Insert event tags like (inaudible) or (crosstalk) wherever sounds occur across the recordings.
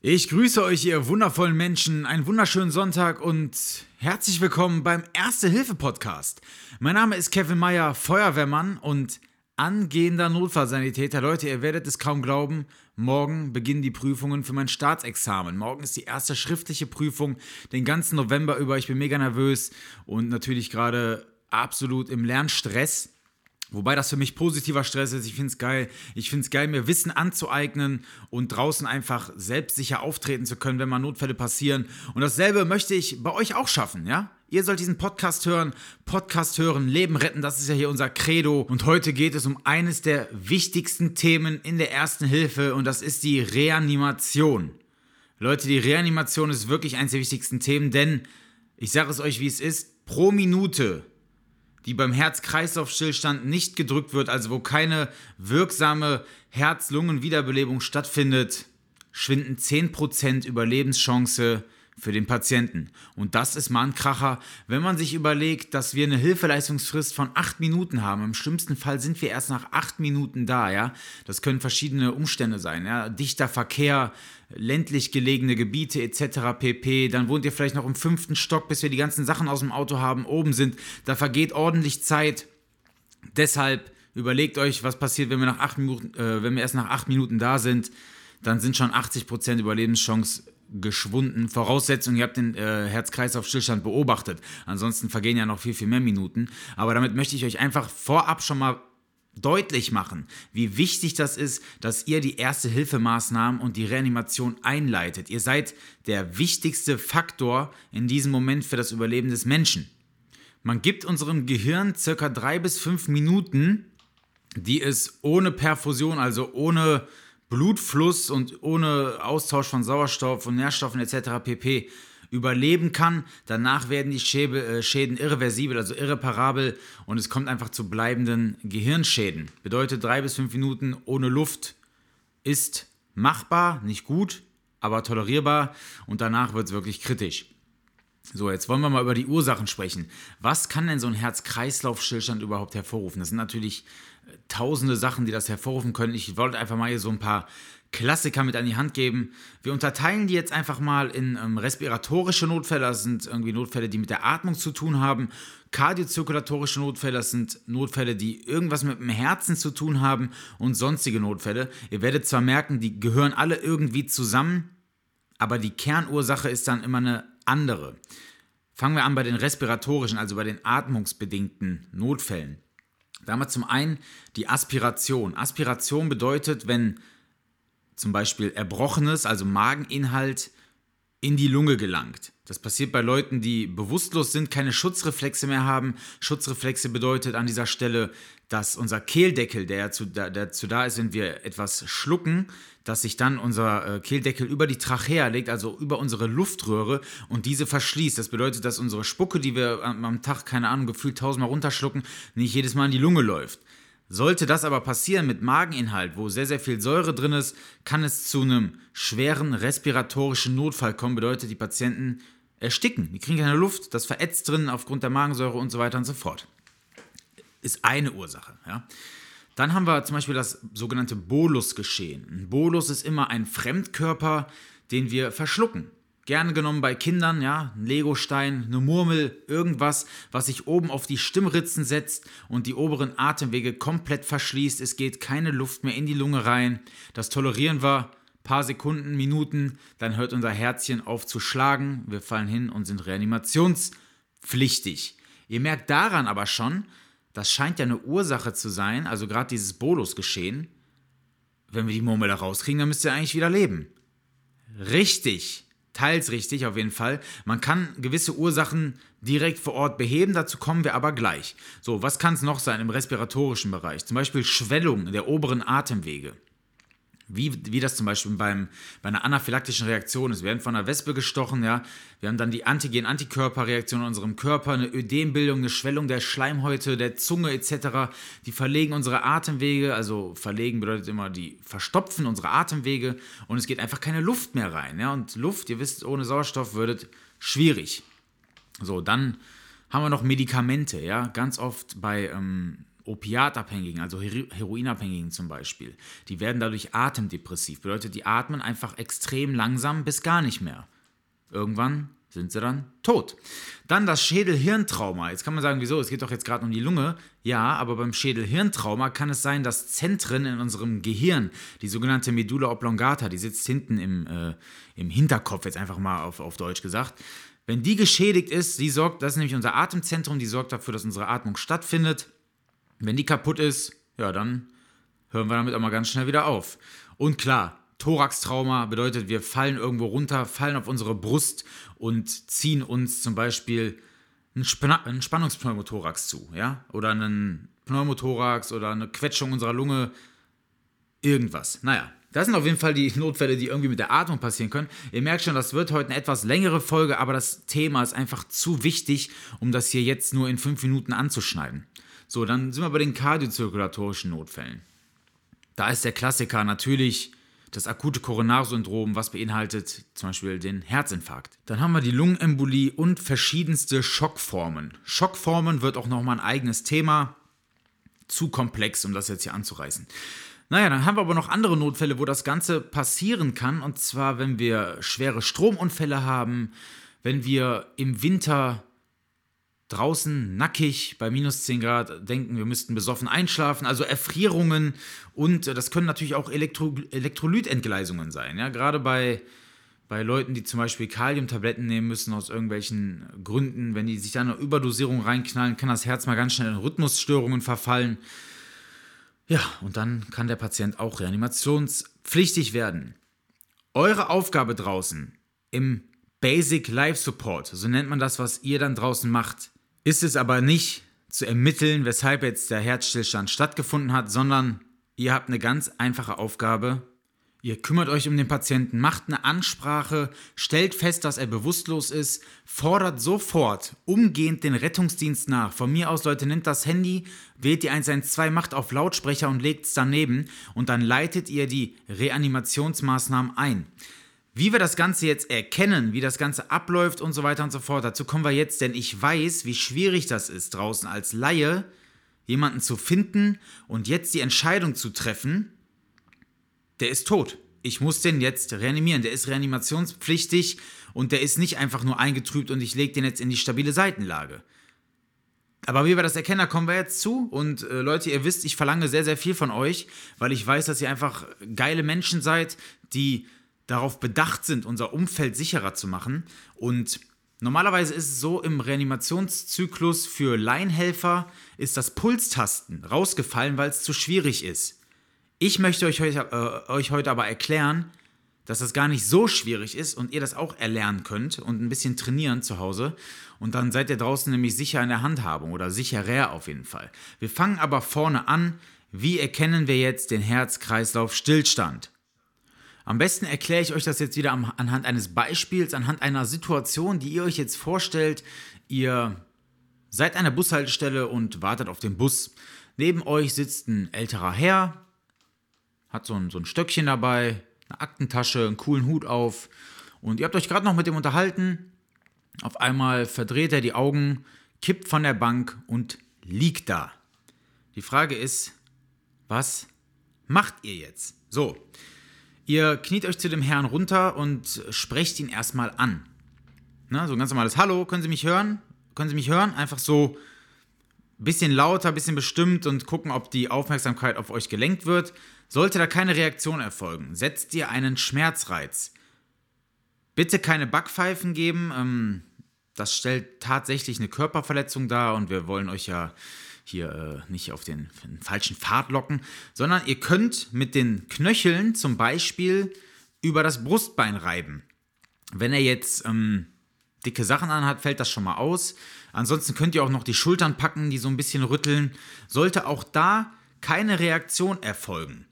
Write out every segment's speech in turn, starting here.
Ich grüße euch, ihr wundervollen Menschen, einen wunderschönen Sonntag und herzlich willkommen beim Erste-Hilfe-Podcast. Mein Name ist Kevin Meyer, Feuerwehrmann und angehender Notfallsanitäter. Leute, ihr werdet es kaum glauben, morgen beginnen die Prüfungen für mein Staatsexamen. Morgen ist die erste schriftliche Prüfung, den ganzen November über. Ich bin mega nervös und natürlich gerade absolut im Lernstress. Wobei das für mich positiver Stress ist. Ich finde es geil. Ich finde es geil, mir Wissen anzueignen und draußen einfach selbstsicher auftreten zu können, wenn mal Notfälle passieren. Und dasselbe möchte ich bei euch auch schaffen, ja? Ihr sollt diesen Podcast hören, Podcast hören, Leben retten, das ist ja hier unser Credo. Und heute geht es um eines der wichtigsten Themen in der ersten Hilfe und das ist die Reanimation. Leute, die Reanimation ist wirklich eines der wichtigsten Themen, denn ich sage es euch, wie es ist, pro Minute die beim Herz-Kreislauf-Stillstand nicht gedrückt wird, also wo keine wirksame Herz-Lungen-Wiederbelebung stattfindet, schwinden 10% Überlebenschance für den Patienten. Und das ist mal ein Kracher, wenn man sich überlegt, dass wir eine Hilfeleistungsfrist von acht Minuten haben. Im schlimmsten Fall sind wir erst nach acht Minuten da, ja. Das können verschiedene Umstände sein, ja. Dichter Verkehr, ländlich gelegene Gebiete etc. pp. Dann wohnt ihr vielleicht noch im fünften Stock, bis wir die ganzen Sachen aus dem Auto haben, oben sind. Da vergeht ordentlich Zeit. Deshalb überlegt euch, was passiert, wenn wir, nach acht Minuten, äh, wenn wir erst nach acht Minuten da sind. Dann sind schon 80% Überlebenschance geschwunden. Voraussetzung, ihr habt den äh, Herz-Kreislauf-Stillstand beobachtet. Ansonsten vergehen ja noch viel, viel mehr Minuten. Aber damit möchte ich euch einfach vorab schon mal deutlich machen, wie wichtig das ist, dass ihr die erste Hilfemaßnahmen und die Reanimation einleitet. Ihr seid der wichtigste Faktor in diesem Moment für das Überleben des Menschen. Man gibt unserem Gehirn circa drei bis fünf Minuten, die es ohne Perfusion, also ohne Blutfluss und ohne Austausch von Sauerstoff und Nährstoffen etc. pp. überleben kann. Danach werden die äh, Schäden irreversibel, also irreparabel und es kommt einfach zu bleibenden Gehirnschäden. Bedeutet drei bis fünf Minuten ohne Luft ist machbar, nicht gut, aber tolerierbar und danach wird es wirklich kritisch. So, jetzt wollen wir mal über die Ursachen sprechen. Was kann denn so ein Herz-Kreislauf-Stillstand überhaupt hervorrufen? Das sind natürlich äh, tausende Sachen, die das hervorrufen können. Ich wollte einfach mal hier so ein paar Klassiker mit an die Hand geben. Wir unterteilen die jetzt einfach mal in ähm, respiratorische Notfälle, das sind irgendwie Notfälle, die mit der Atmung zu tun haben. Kardiozirkulatorische Notfälle, das sind Notfälle, die irgendwas mit dem Herzen zu tun haben und sonstige Notfälle. Ihr werdet zwar merken, die gehören alle irgendwie zusammen, aber die Kernursache ist dann immer eine andere. Fangen wir an bei den respiratorischen, also bei den atmungsbedingten Notfällen. Da haben wir zum einen die Aspiration. Aspiration bedeutet, wenn zum Beispiel Erbrochenes, also Mageninhalt, in die Lunge gelangt. Das passiert bei Leuten, die bewusstlos sind, keine Schutzreflexe mehr haben. Schutzreflexe bedeutet an dieser Stelle, dass unser Kehldeckel, der dazu da, dazu da ist, wenn wir etwas schlucken, dass sich dann unser äh, Kehldeckel über die Trachea legt, also über unsere Luftröhre und diese verschließt. Das bedeutet, dass unsere Spucke, die wir am Tag, keine Ahnung, gefühlt tausendmal runterschlucken, nicht jedes Mal in die Lunge läuft. Sollte das aber passieren mit Mageninhalt, wo sehr, sehr viel Säure drin ist, kann es zu einem schweren respiratorischen Notfall kommen. Bedeutet, die Patienten ersticken. Die kriegen keine Luft, das verätzt drin aufgrund der Magensäure und so weiter und so fort. Ist eine Ursache. Ja. Dann haben wir zum Beispiel das sogenannte Bolusgeschehen. Ein Bolus ist immer ein Fremdkörper, den wir verschlucken. Gerne genommen bei Kindern, ja, ein Legostein, eine Murmel, irgendwas, was sich oben auf die Stimmritzen setzt und die oberen Atemwege komplett verschließt. Es geht keine Luft mehr in die Lunge rein. Das tolerieren wir paar Sekunden, Minuten, dann hört unser Herzchen auf zu schlagen. Wir fallen hin und sind reanimationspflichtig. Ihr merkt daran aber schon, das scheint ja eine Ursache zu sein, also gerade dieses Bolus-Geschehen. Wenn wir die Murmel da rauskriegen, dann müsst ihr eigentlich wieder leben. Richtig, teils richtig auf jeden Fall. Man kann gewisse Ursachen direkt vor Ort beheben, dazu kommen wir aber gleich. So, was kann es noch sein im respiratorischen Bereich? Zum Beispiel Schwellung der oberen Atemwege. Wie, wie das zum Beispiel beim, bei einer anaphylaktischen Reaktion ist. Wir werden von einer Wespe gestochen, ja. Wir haben dann die Antigen-Antikörperreaktion in unserem Körper, eine Ödembildung, eine Schwellung der Schleimhäute, der Zunge etc. Die verlegen unsere Atemwege, also verlegen bedeutet immer, die verstopfen unsere Atemwege und es geht einfach keine Luft mehr rein. Ja. Und Luft, ihr wisst, ohne Sauerstoff wird schwierig. So, dann haben wir noch Medikamente, ja. Ganz oft bei ähm, Opiatabhängigen, also Heroinabhängigen zum Beispiel, die werden dadurch atemdepressiv. Bedeutet, die atmen einfach extrem langsam bis gar nicht mehr. Irgendwann sind sie dann tot. Dann das Schädel-Hirntrauma. Jetzt kann man sagen, wieso? Es geht doch jetzt gerade um die Lunge. Ja, aber beim Schädel-Hirntrauma kann es sein, dass Zentren in unserem Gehirn, die sogenannte Medulla oblongata, die sitzt hinten im, äh, im Hinterkopf, jetzt einfach mal auf, auf Deutsch gesagt, wenn die geschädigt ist, die sorgt, das ist nämlich unser Atemzentrum, die sorgt dafür, dass unsere Atmung stattfindet. Wenn die kaputt ist, ja, dann hören wir damit auch mal ganz schnell wieder auf. Und klar, Thoraxtrauma bedeutet, wir fallen irgendwo runter, fallen auf unsere Brust und ziehen uns zum Beispiel einen, Span einen Spannungspneumothorax zu, ja? Oder einen Pneumothorax oder eine Quetschung unserer Lunge, irgendwas. Naja, das sind auf jeden Fall die (laughs) Notfälle, die irgendwie mit der Atmung passieren können. Ihr merkt schon, das wird heute eine etwas längere Folge, aber das Thema ist einfach zu wichtig, um das hier jetzt nur in fünf Minuten anzuschneiden. So, dann sind wir bei den kardiozirkulatorischen Notfällen. Da ist der Klassiker natürlich das akute Koronarsyndrom, was beinhaltet zum Beispiel den Herzinfarkt. Dann haben wir die Lungenembolie und verschiedenste Schockformen. Schockformen wird auch nochmal ein eigenes Thema. Zu komplex, um das jetzt hier anzureißen. Naja, dann haben wir aber noch andere Notfälle, wo das Ganze passieren kann. Und zwar, wenn wir schwere Stromunfälle haben, wenn wir im Winter draußen nackig bei minus 10 Grad denken, wir müssten besoffen einschlafen, also Erfrierungen und äh, das können natürlich auch Elektro Elektrolytentgleisungen sein. Ja? Gerade bei, bei Leuten, die zum Beispiel Kaliumtabletten nehmen müssen aus irgendwelchen Gründen, wenn die sich da eine Überdosierung reinknallen, kann das Herz mal ganz schnell in Rhythmusstörungen verfallen. Ja, und dann kann der Patient auch reanimationspflichtig werden. Eure Aufgabe draußen im Basic Life Support, so nennt man das, was ihr dann draußen macht, ist es aber nicht zu ermitteln, weshalb jetzt der Herzstillstand stattgefunden hat, sondern ihr habt eine ganz einfache Aufgabe. Ihr kümmert euch um den Patienten, macht eine Ansprache, stellt fest, dass er bewusstlos ist, fordert sofort umgehend den Rettungsdienst nach. Von mir aus, Leute, nimmt das Handy, wählt die 112, macht auf Lautsprecher und legt es daneben und dann leitet ihr die Reanimationsmaßnahmen ein. Wie wir das Ganze jetzt erkennen, wie das Ganze abläuft und so weiter und so fort, dazu kommen wir jetzt, denn ich weiß, wie schwierig das ist, draußen als Laie jemanden zu finden und jetzt die Entscheidung zu treffen, der ist tot. Ich muss den jetzt reanimieren. Der ist reanimationspflichtig und der ist nicht einfach nur eingetrübt und ich lege den jetzt in die stabile Seitenlage. Aber wie wir das erkennen, da kommen wir jetzt zu. Und äh, Leute, ihr wisst, ich verlange sehr, sehr viel von euch, weil ich weiß, dass ihr einfach geile Menschen seid, die darauf bedacht sind, unser Umfeld sicherer zu machen. Und normalerweise ist es so, im Reanimationszyklus für Laienhelfer ist das Pulstasten rausgefallen, weil es zu schwierig ist. Ich möchte euch heute, äh, euch heute aber erklären, dass das gar nicht so schwierig ist und ihr das auch erlernen könnt und ein bisschen trainieren zu Hause. Und dann seid ihr draußen nämlich sicher in der Handhabung oder sicherer auf jeden Fall. Wir fangen aber vorne an. Wie erkennen wir jetzt den Herz-Kreislauf-Stillstand? Am besten erkläre ich euch das jetzt wieder anhand eines Beispiels, anhand einer Situation, die ihr euch jetzt vorstellt. Ihr seid an der Bushaltestelle und wartet auf den Bus. Neben euch sitzt ein älterer Herr, hat so ein, so ein Stöckchen dabei, eine Aktentasche, einen coolen Hut auf. Und ihr habt euch gerade noch mit dem unterhalten. Auf einmal verdreht er die Augen, kippt von der Bank und liegt da. Die Frage ist, was macht ihr jetzt? So, Ihr kniet euch zu dem Herrn runter und sprecht ihn erstmal an. Na, so ein ganz normales Hallo, können Sie mich hören? Können Sie mich hören? Einfach so ein bisschen lauter, ein bisschen bestimmt und gucken, ob die Aufmerksamkeit auf euch gelenkt wird. Sollte da keine Reaktion erfolgen, setzt ihr einen Schmerzreiz. Bitte keine Backpfeifen geben. Ähm, das stellt tatsächlich eine Körperverletzung dar und wir wollen euch ja hier äh, nicht auf den, den, falschen Pfad locken, sondern ihr könnt mit den Knöcheln zum Beispiel über das Brustbein reiben. Wenn er jetzt ähm, dicke Sachen anhat, fällt das schon mal aus. Ansonsten könnt ihr auch noch die Schultern packen, die so ein bisschen rütteln. Sollte auch da keine Reaktion erfolgen,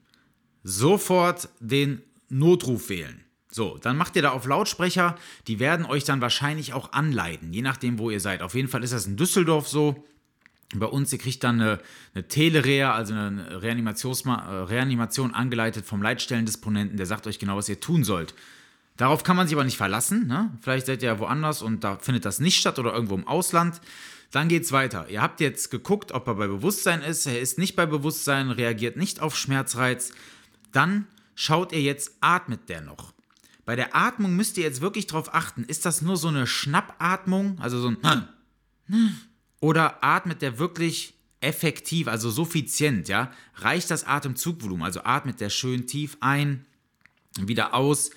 sofort den Notruf wählen. So, dann macht ihr da auf Lautsprecher, die werden euch dann wahrscheinlich auch anleiten, je nachdem, wo ihr seid. Auf jeden Fall ist das in Düsseldorf so. Bei uns, ihr kriegt dann eine, eine Telerea, also eine äh, Reanimation angeleitet vom Leitstellendisponenten, der sagt euch genau, was ihr tun sollt. Darauf kann man sich aber nicht verlassen. Ne? Vielleicht seid ihr ja woanders und da findet das nicht statt oder irgendwo im Ausland. Dann geht's weiter. Ihr habt jetzt geguckt, ob er bei Bewusstsein ist. Er ist nicht bei Bewusstsein, reagiert nicht auf Schmerzreiz. Dann schaut ihr jetzt, atmet der noch? Bei der Atmung müsst ihr jetzt wirklich darauf achten. Ist das nur so eine Schnappatmung, also so ein oder atmet der wirklich effektiv, also suffizient, ja? Reicht das Atemzugvolumen, also atmet der schön tief ein, wieder aus,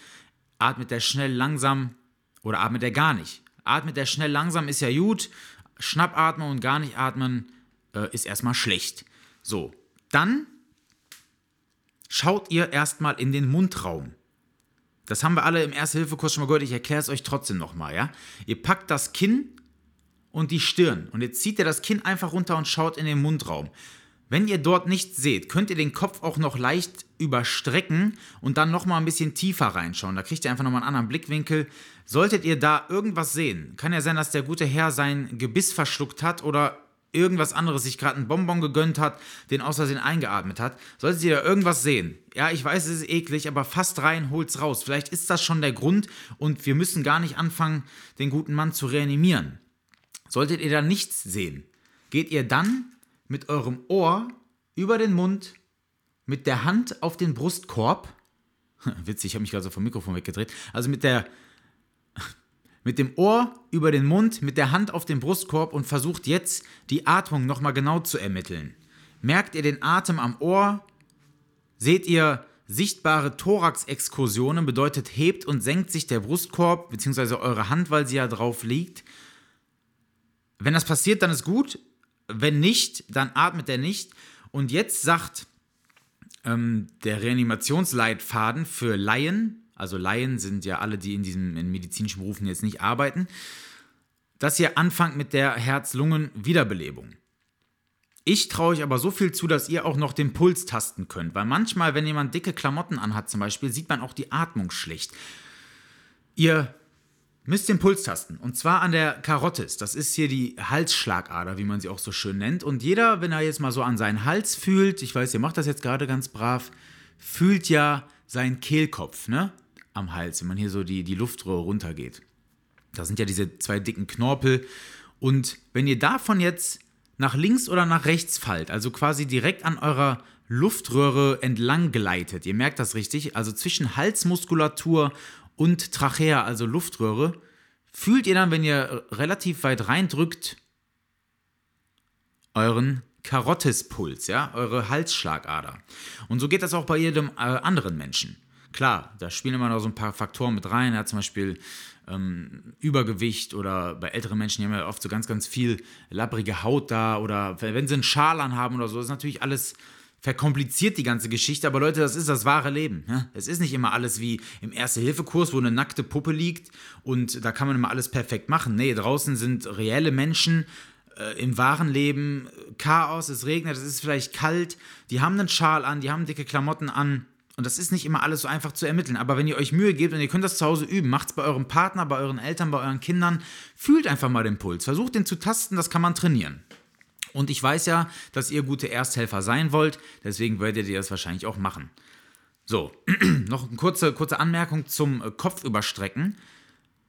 atmet der schnell langsam oder atmet der gar nicht? Atmet der schnell langsam ist ja gut, Schnappatmen und gar nicht atmen äh, ist erstmal schlecht. So, dann schaut ihr erstmal in den Mundraum. Das haben wir alle im Erste-Hilfe-Kurs schon mal gehört, ich erkläre es euch trotzdem nochmal, ja? Ihr packt das Kinn und die Stirn und jetzt zieht ihr das Kinn einfach runter und schaut in den Mundraum. Wenn ihr dort nichts seht, könnt ihr den Kopf auch noch leicht überstrecken und dann nochmal ein bisschen tiefer reinschauen. Da kriegt ihr einfach nochmal einen anderen Blickwinkel. Solltet ihr da irgendwas sehen, kann ja sein, dass der gute Herr sein Gebiss verschluckt hat oder irgendwas anderes, sich gerade einen Bonbon gegönnt hat, den aus Versehen eingeatmet hat. Solltet ihr da irgendwas sehen, ja, ich weiß, es ist eklig, aber fast rein, holt's raus. Vielleicht ist das schon der Grund und wir müssen gar nicht anfangen, den guten Mann zu reanimieren. Solltet ihr da nichts sehen, geht ihr dann mit eurem Ohr über den Mund, mit der Hand auf den Brustkorb. (laughs) Witzig, ich habe mich gerade so vom Mikrofon weggedreht. Also mit der (laughs) mit dem Ohr über den Mund, mit der Hand auf den Brustkorb und versucht jetzt die Atmung nochmal genau zu ermitteln. Merkt ihr den Atem am Ohr? Seht ihr sichtbare Thorax-Exkursionen? Bedeutet, hebt und senkt sich der Brustkorb bzw. eure Hand, weil sie ja drauf liegt. Wenn das passiert, dann ist gut. Wenn nicht, dann atmet er nicht. Und jetzt sagt ähm, der Reanimationsleitfaden für Laien, also Laien sind ja alle, die in diesen in medizinischen Berufen jetzt nicht arbeiten, dass ihr anfangt mit der Herz-Lungen-Wiederbelebung. Ich traue euch aber so viel zu, dass ihr auch noch den Puls tasten könnt, weil manchmal, wenn jemand dicke Klamotten anhat zum Beispiel, sieht man auch die Atmung schlecht. Ihr müsst den Puls tasten. Und zwar an der Karotis. Das ist hier die Halsschlagader, wie man sie auch so schön nennt. Und jeder, wenn er jetzt mal so an seinen Hals fühlt, ich weiß, ihr macht das jetzt gerade ganz brav, fühlt ja seinen Kehlkopf, ne? Am Hals, wenn man hier so die, die Luftröhre runtergeht. Da sind ja diese zwei dicken Knorpel. Und wenn ihr davon jetzt nach links oder nach rechts fallt, also quasi direkt an eurer Luftröhre entlang gleitet, ihr merkt das richtig, also zwischen Halsmuskulatur und Trachea, also Luftröhre, fühlt ihr dann, wenn ihr relativ weit reindrückt, euren Karottispuls, ja, eure Halsschlagader. Und so geht das auch bei jedem äh, anderen Menschen. Klar, da spielen immer noch so ein paar Faktoren mit rein. Ja, zum Beispiel ähm, Übergewicht oder bei älteren Menschen die haben ja oft so ganz, ganz viel labbrige Haut da oder wenn sie einen Schal anhaben oder so, ist natürlich alles verkompliziert die ganze Geschichte, aber Leute, das ist das wahre Leben. Es ist nicht immer alles wie im Erste-Hilfe-Kurs, wo eine nackte Puppe liegt und da kann man immer alles perfekt machen. Nee, draußen sind reelle Menschen äh, im wahren Leben, Chaos, es regnet, es ist vielleicht kalt, die haben einen Schal an, die haben dicke Klamotten an. Und das ist nicht immer alles so einfach zu ermitteln. Aber wenn ihr euch Mühe gebt und ihr könnt das zu Hause üben, macht es bei eurem Partner, bei euren Eltern, bei euren Kindern, fühlt einfach mal den Puls. Versucht den zu tasten, das kann man trainieren. Und ich weiß ja, dass ihr gute Ersthelfer sein wollt, deswegen werdet ihr das wahrscheinlich auch machen. So, (clears throat) noch eine kurze, kurze Anmerkung zum äh, Kopfüberstrecken,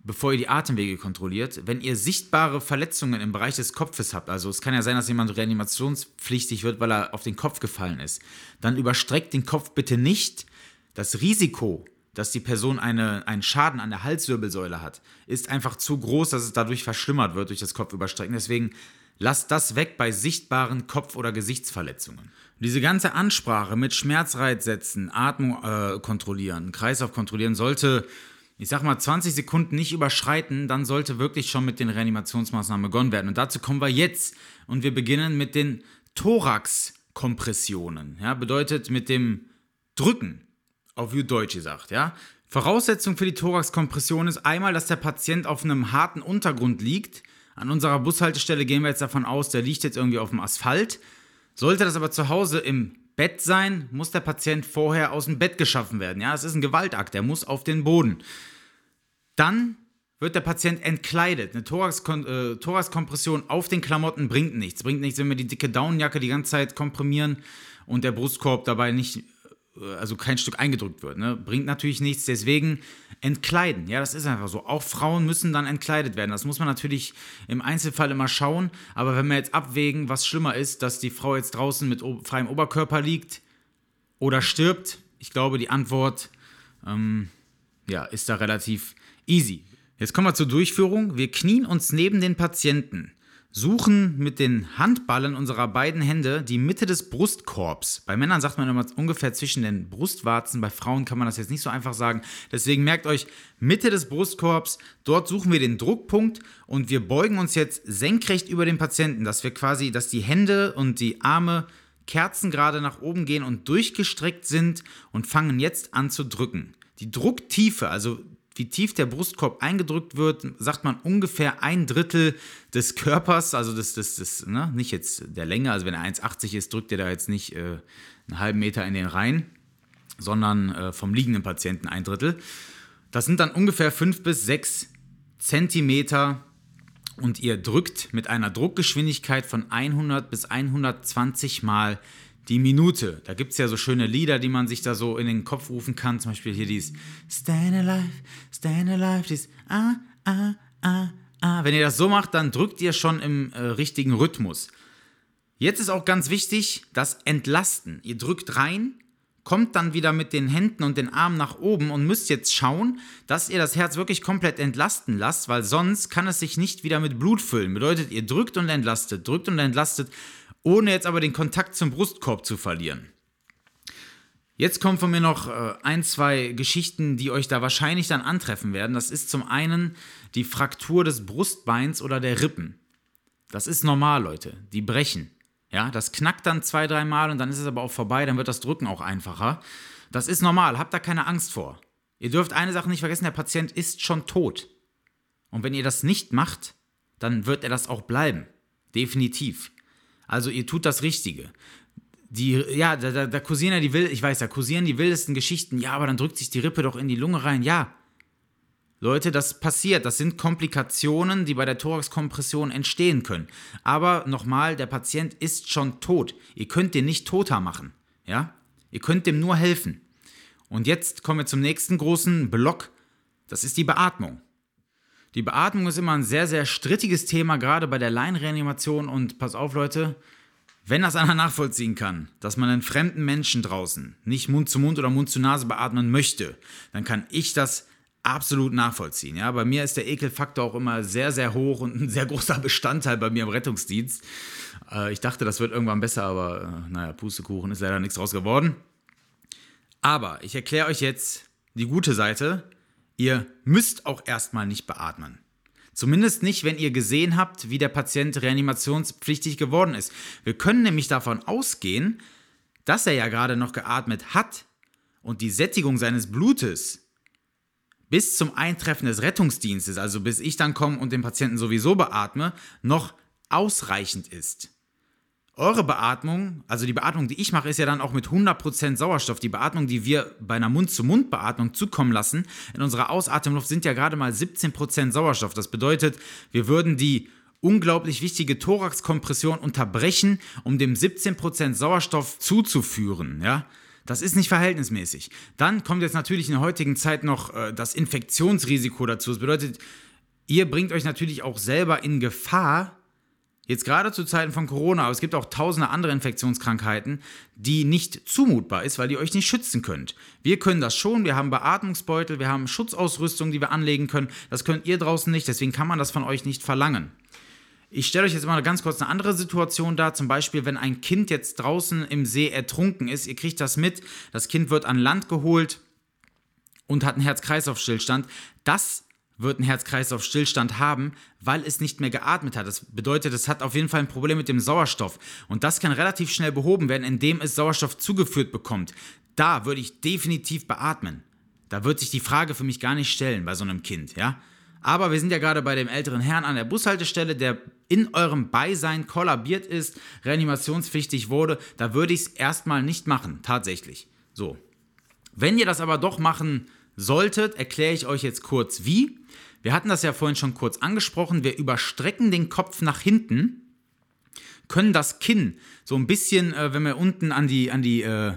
bevor ihr die Atemwege kontrolliert. Wenn ihr sichtbare Verletzungen im Bereich des Kopfes habt, also es kann ja sein, dass jemand reanimationspflichtig wird, weil er auf den Kopf gefallen ist, dann überstreckt den Kopf bitte nicht. Das Risiko, dass die Person eine, einen Schaden an der Halswirbelsäule hat, ist einfach zu groß, dass es dadurch verschlimmert wird durch das Kopfüberstrecken. Deswegen Lasst das weg bei sichtbaren Kopf- oder Gesichtsverletzungen. Diese ganze Ansprache mit Schmerzreiz setzen, Atmung äh, kontrollieren, Kreislauf kontrollieren sollte, ich sag mal, 20 Sekunden nicht überschreiten, dann sollte wirklich schon mit den Reanimationsmaßnahmen begonnen werden. Und dazu kommen wir jetzt und wir beginnen mit den Thorax-Kompressionen. Ja, bedeutet mit dem Drücken, auf wie Deutsch gesagt, ja. Voraussetzung für die Thorax-Kompression ist einmal, dass der Patient auf einem harten Untergrund liegt an unserer Bushaltestelle gehen wir jetzt davon aus, der liegt jetzt irgendwie auf dem Asphalt. Sollte das aber zu Hause im Bett sein, muss der Patient vorher aus dem Bett geschaffen werden. Ja, es ist ein Gewaltakt, der muss auf den Boden. Dann wird der Patient entkleidet. Eine äh, Thoraxkompression auf den Klamotten bringt nichts. Bringt nichts, wenn wir die dicke Daunenjacke die ganze Zeit komprimieren und der Brustkorb dabei nicht also kein Stück eingedrückt wird. Ne? Bringt natürlich nichts, deswegen entkleiden. Ja, das ist einfach so. Auch Frauen müssen dann entkleidet werden. Das muss man natürlich im Einzelfall immer schauen. Aber wenn wir jetzt abwägen, was schlimmer ist, dass die Frau jetzt draußen mit freiem Oberkörper liegt oder stirbt, ich glaube, die Antwort ähm, ja, ist da relativ easy. Jetzt kommen wir zur Durchführung. Wir knien uns neben den Patienten suchen mit den Handballen unserer beiden Hände die Mitte des Brustkorbs. Bei Männern sagt man immer ungefähr zwischen den Brustwarzen, bei Frauen kann man das jetzt nicht so einfach sagen. Deswegen merkt euch, Mitte des Brustkorbs, dort suchen wir den Druckpunkt und wir beugen uns jetzt senkrecht über den Patienten, dass wir quasi, dass die Hände und die Arme kerzengerade nach oben gehen und durchgestreckt sind und fangen jetzt an zu drücken. Die Drucktiefe, also wie tief der Brustkorb eingedrückt wird, sagt man ungefähr ein Drittel des Körpers, also das, das, das, ne? nicht jetzt der Länge, also wenn er 1,80 ist, drückt er da jetzt nicht äh, einen halben Meter in den Reihen, sondern äh, vom liegenden Patienten ein Drittel. Das sind dann ungefähr 5 bis 6 Zentimeter und ihr drückt mit einer Druckgeschwindigkeit von 100 bis 120 Mal die Minute. Da gibt es ja so schöne Lieder, die man sich da so in den Kopf rufen kann. Zum Beispiel hier dieses Stand Alive, Stand Alive, dieses Ah, Ah, Ah, Ah. Wenn ihr das so macht, dann drückt ihr schon im äh, richtigen Rhythmus. Jetzt ist auch ganz wichtig das Entlasten. Ihr drückt rein, kommt dann wieder mit den Händen und den Armen nach oben und müsst jetzt schauen, dass ihr das Herz wirklich komplett entlasten lasst, weil sonst kann es sich nicht wieder mit Blut füllen. Bedeutet, ihr drückt und entlastet, drückt und entlastet ohne jetzt aber den Kontakt zum Brustkorb zu verlieren. Jetzt kommen von mir noch äh, ein, zwei Geschichten, die euch da wahrscheinlich dann antreffen werden. Das ist zum einen die Fraktur des Brustbeins oder der Rippen. Das ist normal, Leute. Die brechen. Ja, das knackt dann zwei, dreimal und dann ist es aber auch vorbei, dann wird das Drücken auch einfacher. Das ist normal, habt da keine Angst vor. Ihr dürft eine Sache nicht vergessen, der Patient ist schon tot. Und wenn ihr das nicht macht, dann wird er das auch bleiben. Definitiv. Also ihr tut das Richtige. Die, ja, da, da, da kursieren ja die wild, ich weiß, da kursieren die wildesten Geschichten. Ja, aber dann drückt sich die Rippe doch in die Lunge rein. Ja. Leute, das passiert. Das sind Komplikationen, die bei der Thoraxkompression entstehen können. Aber nochmal, der Patient ist schon tot. Ihr könnt den nicht toter machen. Ja? Ihr könnt dem nur helfen. Und jetzt kommen wir zum nächsten großen Block. Das ist die Beatmung. Die Beatmung ist immer ein sehr, sehr strittiges Thema, gerade bei der Laienreanimation. Und pass auf, Leute, wenn das einer nachvollziehen kann, dass man einen fremden Menschen draußen nicht Mund zu Mund oder Mund zu Nase beatmen möchte, dann kann ich das absolut nachvollziehen. Ja, bei mir ist der Ekelfaktor auch immer sehr, sehr hoch und ein sehr großer Bestandteil bei mir im Rettungsdienst. Äh, ich dachte, das wird irgendwann besser, aber äh, naja, Pustekuchen ist leider nichts draus geworden. Aber ich erkläre euch jetzt die gute Seite Ihr müsst auch erstmal nicht beatmen. Zumindest nicht, wenn ihr gesehen habt, wie der Patient reanimationspflichtig geworden ist. Wir können nämlich davon ausgehen, dass er ja gerade noch geatmet hat und die Sättigung seines Blutes bis zum Eintreffen des Rettungsdienstes, also bis ich dann komme und den Patienten sowieso beatme, noch ausreichend ist. Eure Beatmung, also die Beatmung, die ich mache, ist ja dann auch mit 100% Sauerstoff. Die Beatmung, die wir bei einer Mund-zu-Mund-Beatmung zukommen lassen, in unserer Ausatemluft sind ja gerade mal 17% Sauerstoff. Das bedeutet, wir würden die unglaublich wichtige Thoraxkompression unterbrechen, um dem 17% Sauerstoff zuzuführen. Ja? Das ist nicht verhältnismäßig. Dann kommt jetzt natürlich in der heutigen Zeit noch äh, das Infektionsrisiko dazu. Das bedeutet, ihr bringt euch natürlich auch selber in Gefahr, Jetzt gerade zu Zeiten von Corona, aber es gibt auch tausende andere Infektionskrankheiten, die nicht zumutbar ist, weil ihr euch nicht schützen könnt. Wir können das schon, wir haben Beatmungsbeutel, wir haben Schutzausrüstung, die wir anlegen können. Das könnt ihr draußen nicht, deswegen kann man das von euch nicht verlangen. Ich stelle euch jetzt mal ganz kurz eine andere Situation dar. Zum Beispiel, wenn ein Kind jetzt draußen im See ertrunken ist, ihr kriegt das mit, das Kind wird an Land geholt und hat einen Herz-Kreislauf-Stillstand. Das wird ein Herz-Kreislauf-Stillstand haben, weil es nicht mehr geatmet hat. Das bedeutet, es hat auf jeden Fall ein Problem mit dem Sauerstoff. Und das kann relativ schnell behoben werden, indem es Sauerstoff zugeführt bekommt. Da würde ich definitiv beatmen. Da wird sich die Frage für mich gar nicht stellen bei so einem Kind, ja? Aber wir sind ja gerade bei dem älteren Herrn an der Bushaltestelle, der in eurem Beisein kollabiert ist, reanimationspflichtig wurde. Da würde ich es erstmal nicht machen, tatsächlich. So. Wenn ihr das aber doch machen solltet, erkläre ich euch jetzt kurz wie. Wir hatten das ja vorhin schon kurz angesprochen. Wir überstrecken den Kopf nach hinten, können das Kinn so ein bisschen, äh, wenn wir unten an die, an die, äh,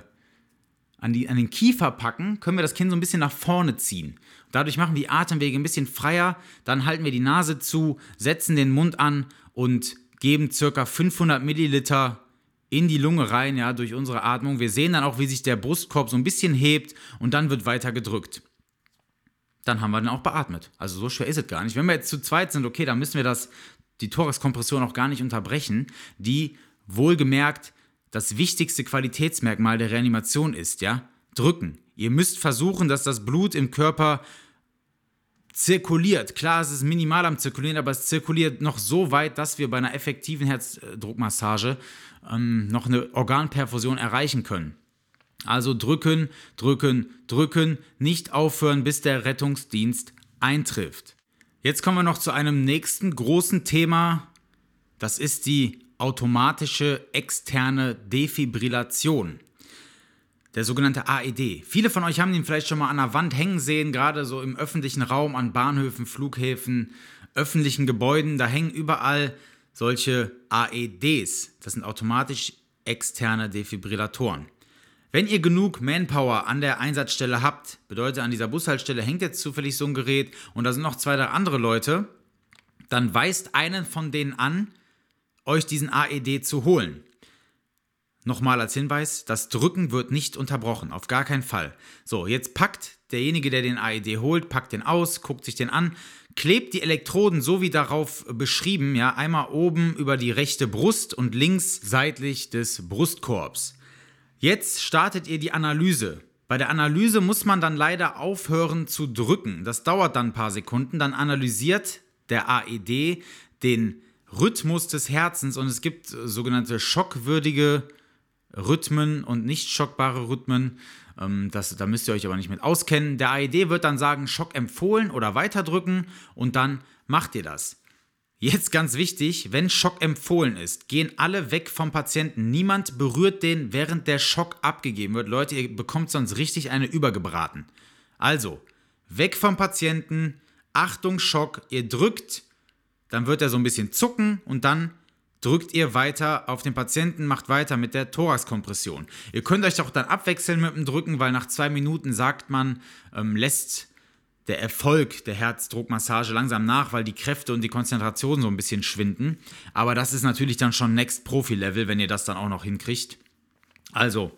an, die, an den Kiefer packen, können wir das Kinn so ein bisschen nach vorne ziehen. Dadurch machen wir die Atemwege ein bisschen freier, dann halten wir die Nase zu, setzen den Mund an und geben circa 500 Milliliter in die Lunge rein, ja, durch unsere Atmung. Wir sehen dann auch, wie sich der Brustkorb so ein bisschen hebt und dann wird weiter gedrückt. Dann haben wir dann auch beatmet. Also so schwer ist es gar nicht. Wenn wir jetzt zu zweit sind, okay, dann müssen wir das, die Thoraxkompression auch gar nicht unterbrechen, die wohlgemerkt das wichtigste Qualitätsmerkmal der Reanimation ist, ja? Drücken. Ihr müsst versuchen, dass das Blut im Körper zirkuliert. Klar, es ist minimal am Zirkulieren, aber es zirkuliert noch so weit, dass wir bei einer effektiven Herzdruckmassage ähm, noch eine Organperfusion erreichen können. Also drücken, drücken, drücken, nicht aufhören, bis der Rettungsdienst eintrifft. Jetzt kommen wir noch zu einem nächsten großen Thema. Das ist die automatische externe Defibrillation. Der sogenannte AED. Viele von euch haben ihn vielleicht schon mal an der Wand hängen sehen, gerade so im öffentlichen Raum, an Bahnhöfen, Flughäfen, öffentlichen Gebäuden. Da hängen überall solche AEDs. Das sind automatisch externe Defibrillatoren. Wenn ihr genug Manpower an der Einsatzstelle habt, bedeutet an dieser Bushaltestelle hängt jetzt zufällig so ein Gerät und da sind noch zwei, drei andere Leute, dann weist einen von denen an, euch diesen AED zu holen. Nochmal als Hinweis, das Drücken wird nicht unterbrochen, auf gar keinen Fall. So, jetzt packt derjenige, der den AED holt, packt den aus, guckt sich den an, klebt die Elektroden so wie darauf beschrieben, ja, einmal oben über die rechte Brust und links seitlich des Brustkorbs. Jetzt startet ihr die Analyse. Bei der Analyse muss man dann leider aufhören zu drücken. Das dauert dann ein paar Sekunden. Dann analysiert der AED den Rhythmus des Herzens und es gibt sogenannte schockwürdige Rhythmen und nicht schockbare Rhythmen. Ähm, das, da müsst ihr euch aber nicht mit auskennen. Der AED wird dann sagen, Schock empfohlen oder weiterdrücken und dann macht ihr das. Jetzt ganz wichtig, wenn Schock empfohlen ist, gehen alle weg vom Patienten. Niemand berührt den, während der Schock abgegeben wird. Leute, ihr bekommt sonst richtig eine übergebraten. Also, weg vom Patienten, Achtung, Schock, ihr drückt, dann wird er so ein bisschen zucken und dann drückt ihr weiter auf den Patienten, macht weiter mit der Thoraxkompression. Ihr könnt euch auch dann abwechseln mit dem Drücken, weil nach zwei Minuten sagt man, ähm, lässt der Erfolg der Herzdruckmassage langsam nach, weil die Kräfte und die Konzentration so ein bisschen schwinden. Aber das ist natürlich dann schon Next Profi-Level, wenn ihr das dann auch noch hinkriegt. Also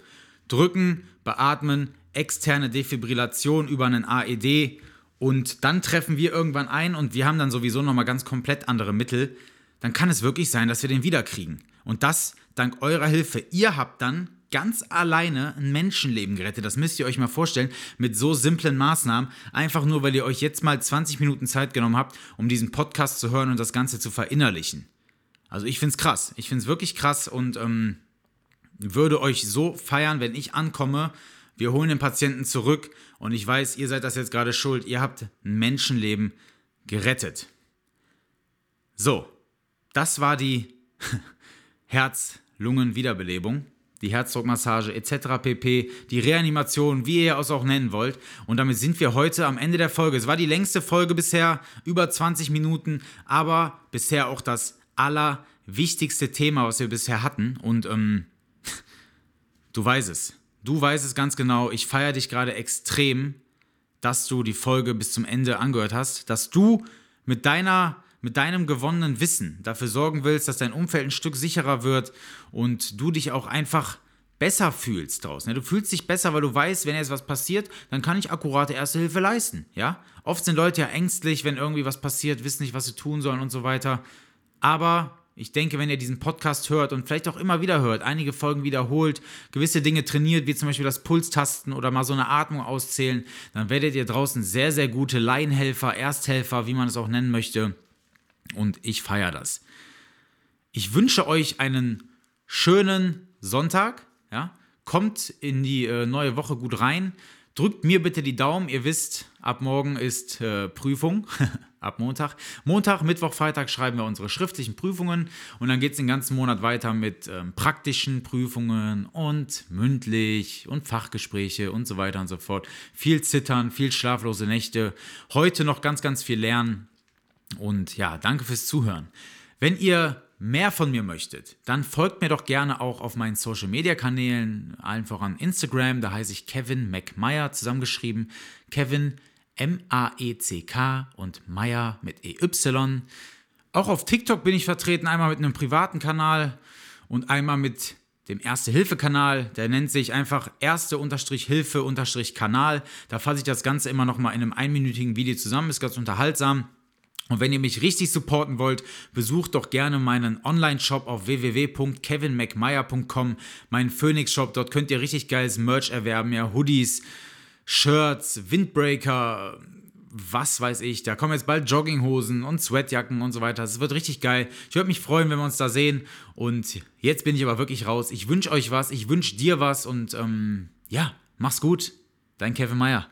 drücken, beatmen, externe Defibrillation über einen AED und dann treffen wir irgendwann ein und wir haben dann sowieso nochmal ganz komplett andere Mittel dann kann es wirklich sein, dass wir den wiederkriegen. Und das dank eurer Hilfe. Ihr habt dann ganz alleine ein Menschenleben gerettet. Das müsst ihr euch mal vorstellen, mit so simplen Maßnahmen. Einfach nur, weil ihr euch jetzt mal 20 Minuten Zeit genommen habt, um diesen Podcast zu hören und das Ganze zu verinnerlichen. Also ich finde es krass. Ich finde es wirklich krass und ähm, würde euch so feiern, wenn ich ankomme. Wir holen den Patienten zurück und ich weiß, ihr seid das jetzt gerade schuld. Ihr habt ein Menschenleben gerettet. So, das war die (laughs) Herz-Lungen-Wiederbelebung, die Herzdruckmassage etc. pp, die Reanimation, wie ihr es auch nennen wollt. Und damit sind wir heute am Ende der Folge. Es war die längste Folge bisher, über 20 Minuten, aber bisher auch das allerwichtigste Thema, was wir bisher hatten. Und ähm, (laughs) du weißt es. Du weißt es ganz genau. Ich feiere dich gerade extrem, dass du die Folge bis zum Ende angehört hast, dass du mit deiner mit deinem gewonnenen Wissen dafür sorgen willst, dass dein Umfeld ein Stück sicherer wird und du dich auch einfach besser fühlst draußen. Du fühlst dich besser, weil du weißt, wenn jetzt was passiert, dann kann ich akkurate Erste Hilfe leisten. Ja? Oft sind Leute ja ängstlich, wenn irgendwie was passiert, wissen nicht, was sie tun sollen und so weiter. Aber ich denke, wenn ihr diesen Podcast hört und vielleicht auch immer wieder hört, einige Folgen wiederholt, gewisse Dinge trainiert, wie zum Beispiel das Pulstasten oder mal so eine Atmung auszählen, dann werdet ihr draußen sehr, sehr gute Laienhelfer, Ersthelfer, wie man es auch nennen möchte, und ich feiere das. Ich wünsche euch einen schönen Sonntag. Ja? Kommt in die äh, neue Woche gut rein. Drückt mir bitte die Daumen. Ihr wisst, ab morgen ist äh, Prüfung. (laughs) ab Montag. Montag, Mittwoch, Freitag schreiben wir unsere schriftlichen Prüfungen und dann geht es den ganzen Monat weiter mit ähm, praktischen Prüfungen und mündlich und Fachgespräche und so weiter und so fort. Viel Zittern, viel schlaflose Nächte. Heute noch ganz, ganz viel lernen. Und ja, danke fürs Zuhören. Wenn ihr mehr von mir möchtet, dann folgt mir doch gerne auch auf meinen Social Media Kanälen, allen voran Instagram, da heiße ich Kevin McMeyer zusammengeschrieben. Kevin M-A-E-C-K und Meyer mit E-Y. Auch auf TikTok bin ich vertreten, einmal mit einem privaten Kanal und einmal mit dem Erste-Hilfe-Kanal. Der nennt sich einfach Erste-Hilfe-Kanal. Da fasse ich das Ganze immer noch mal in einem einminütigen Video zusammen. Ist ganz unterhaltsam. Und wenn ihr mich richtig supporten wollt, besucht doch gerne meinen Online-Shop auf www.kevinmcmeyer.com, meinen Phoenix-Shop. Dort könnt ihr richtig geiles Merch erwerben, ja, Hoodies, Shirts, Windbreaker, was weiß ich. Da kommen jetzt bald Jogginghosen und Sweatjacken und so weiter. Es wird richtig geil. Ich würde mich freuen, wenn wir uns da sehen. Und jetzt bin ich aber wirklich raus. Ich wünsche euch was, ich wünsche dir was und ähm, ja, mach's gut. Dein Kevin Meyer.